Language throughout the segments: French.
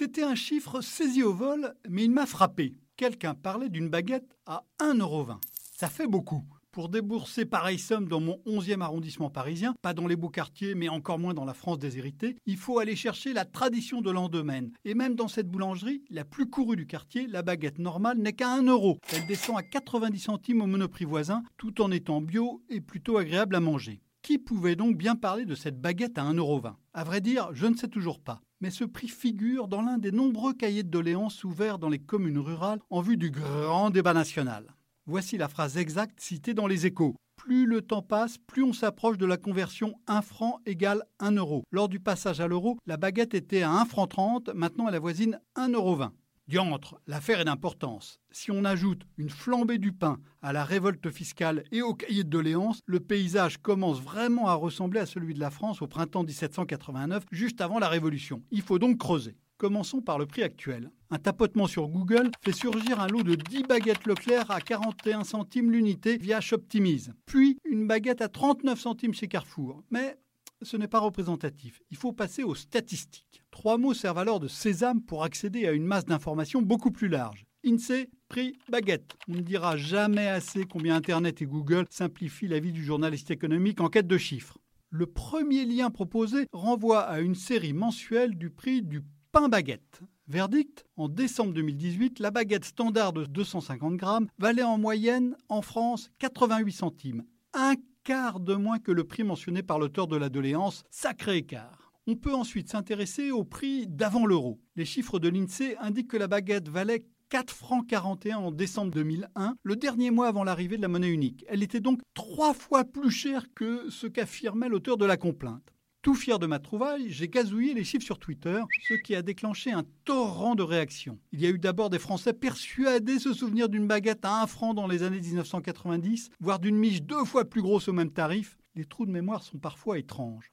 C'était un chiffre saisi au vol, mais il m'a frappé. Quelqu'un parlait d'une baguette à 1,20€. Ça fait beaucoup. Pour débourser pareille somme dans mon 11e arrondissement parisien, pas dans les beaux quartiers, mais encore moins dans la France déshéritée, il faut aller chercher la tradition de l'endemaine. Et même dans cette boulangerie, la plus courue du quartier, la baguette normale n'est qu'à 1 euro. Elle descend à 90 centimes au monoprix voisin, tout en étant bio et plutôt agréable à manger. Qui pouvait donc bien parler de cette baguette à 1,20€ À vrai dire, je ne sais toujours pas. Mais ce prix figure dans l'un des nombreux cahiers de doléances ouverts dans les communes rurales en vue du grand débat national. Voici la phrase exacte citée dans les échos. Plus le temps passe, plus on s'approche de la conversion 1 franc égale 1 euro. Lors du passage à l'euro, la baguette était à 1 franc 30, maintenant elle avoisine 1 euro 20. Diantre, l'affaire est d'importance. Si on ajoute une flambée du pain à la révolte fiscale et au cahier de doléances, le paysage commence vraiment à ressembler à celui de la France au printemps 1789, juste avant la Révolution. Il faut donc creuser. Commençons par le prix actuel. Un tapotement sur Google fait surgir un lot de 10 baguettes Leclerc à 41 centimes l'unité via Shoptimize. Puis une baguette à 39 centimes chez Carrefour. Mais ce n'est pas représentatif. Il faut passer aux statistiques. Trois mots servent alors de sésame pour accéder à une masse d'informations beaucoup plus large. INSEE, prix, baguette. On ne dira jamais assez combien Internet et Google simplifient la vie du journaliste économique en quête de chiffres. Le premier lien proposé renvoie à une série mensuelle du prix du pain baguette. Verdict En décembre 2018, la baguette standard de 250 grammes valait en moyenne en France 88 centimes. Un quart de moins que le prix mentionné par l'auteur de la doléance. Sacré écart. On peut ensuite s'intéresser au prix d'avant l'euro. Les chiffres de l'INSEE indiquent que la baguette valait 4 francs 41 en décembre 2001, le dernier mois avant l'arrivée de la monnaie unique. Elle était donc trois fois plus chère que ce qu'affirmait l'auteur de la complainte. Tout fier de ma trouvaille, j'ai gazouillé les chiffres sur Twitter, ce qui a déclenché un torrent de réactions. Il y a eu d'abord des Français persuadés se souvenir d'une baguette à 1 franc dans les années 1990, voire d'une miche deux fois plus grosse au même tarif. Les trous de mémoire sont parfois étranges.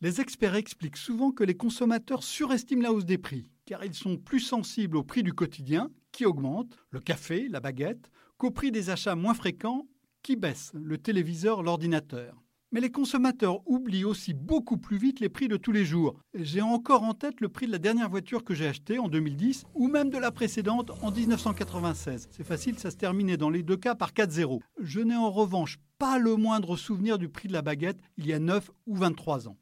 Les experts expliquent souvent que les consommateurs surestiment la hausse des prix, car ils sont plus sensibles au prix du quotidien, qui augmente, le café, la baguette, qu'au prix des achats moins fréquents, qui baissent, le téléviseur, l'ordinateur. Mais les consommateurs oublient aussi beaucoup plus vite les prix de tous les jours. J'ai encore en tête le prix de la dernière voiture que j'ai achetée en 2010 ou même de la précédente en 1996. C'est facile, ça se terminait dans les deux cas par 4-0. Je n'ai en revanche pas le moindre souvenir du prix de la baguette il y a 9 ou 23 ans.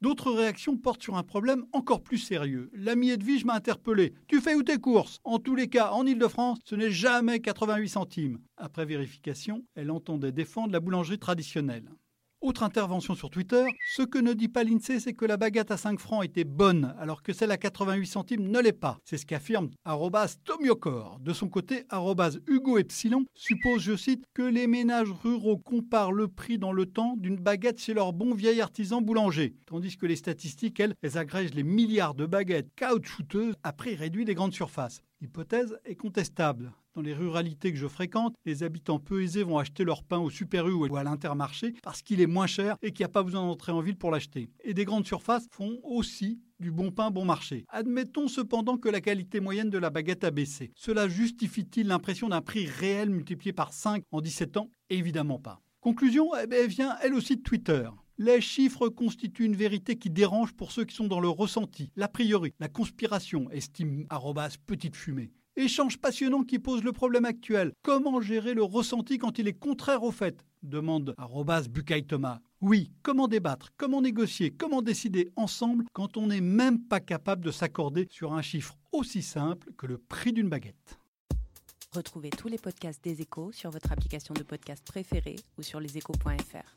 D'autres réactions portent sur un problème encore plus sérieux. L'ami Edwige m'a interpellé. Tu fais où tes courses? En tous les cas, en Ile-de-France, ce n'est jamais 88 centimes. Après vérification, elle entendait défendre la boulangerie traditionnelle. Autre intervention sur Twitter, ce que ne dit pas l'INSEE, c'est que la baguette à 5 francs était bonne, alors que celle à 88 centimes ne l'est pas. C'est ce qu'affirme Tomiocor. De son côté, Hugo Epsilon suppose, je cite, que les ménages ruraux comparent le prix dans le temps d'une baguette chez leur bon vieil artisan boulanger, tandis que les statistiques, elles, elles agrègent les milliards de baguettes caoutchouteuses à prix réduit des grandes surfaces. L'hypothèse est contestable. Dans les ruralités que je fréquente, les habitants peu aisés vont acheter leur pain au Super U ou à l'Intermarché parce qu'il est moins cher et qu'il n'y a pas besoin d'entrer en ville pour l'acheter. Et des grandes surfaces font aussi du bon pain bon marché. Admettons cependant que la qualité moyenne de la baguette a baissé. Cela justifie-t-il l'impression d'un prix réel multiplié par 5 en 17 ans? Évidemment pas. Conclusion, eh elle vient elle aussi de Twitter. Les chiffres constituent une vérité qui dérange pour ceux qui sont dans le ressenti, l'a priori, la conspiration, estime arrobas petite fumée. Échange passionnant qui pose le problème actuel. Comment gérer le ressenti quand il est contraire au fait? Demande arrobas Thomas. Oui, comment débattre, comment négocier, comment décider ensemble quand on n'est même pas capable de s'accorder sur un chiffre aussi simple que le prix d'une baguette? Retrouvez tous les podcasts des échos sur votre application de podcast préférée ou sur leséchos.fr.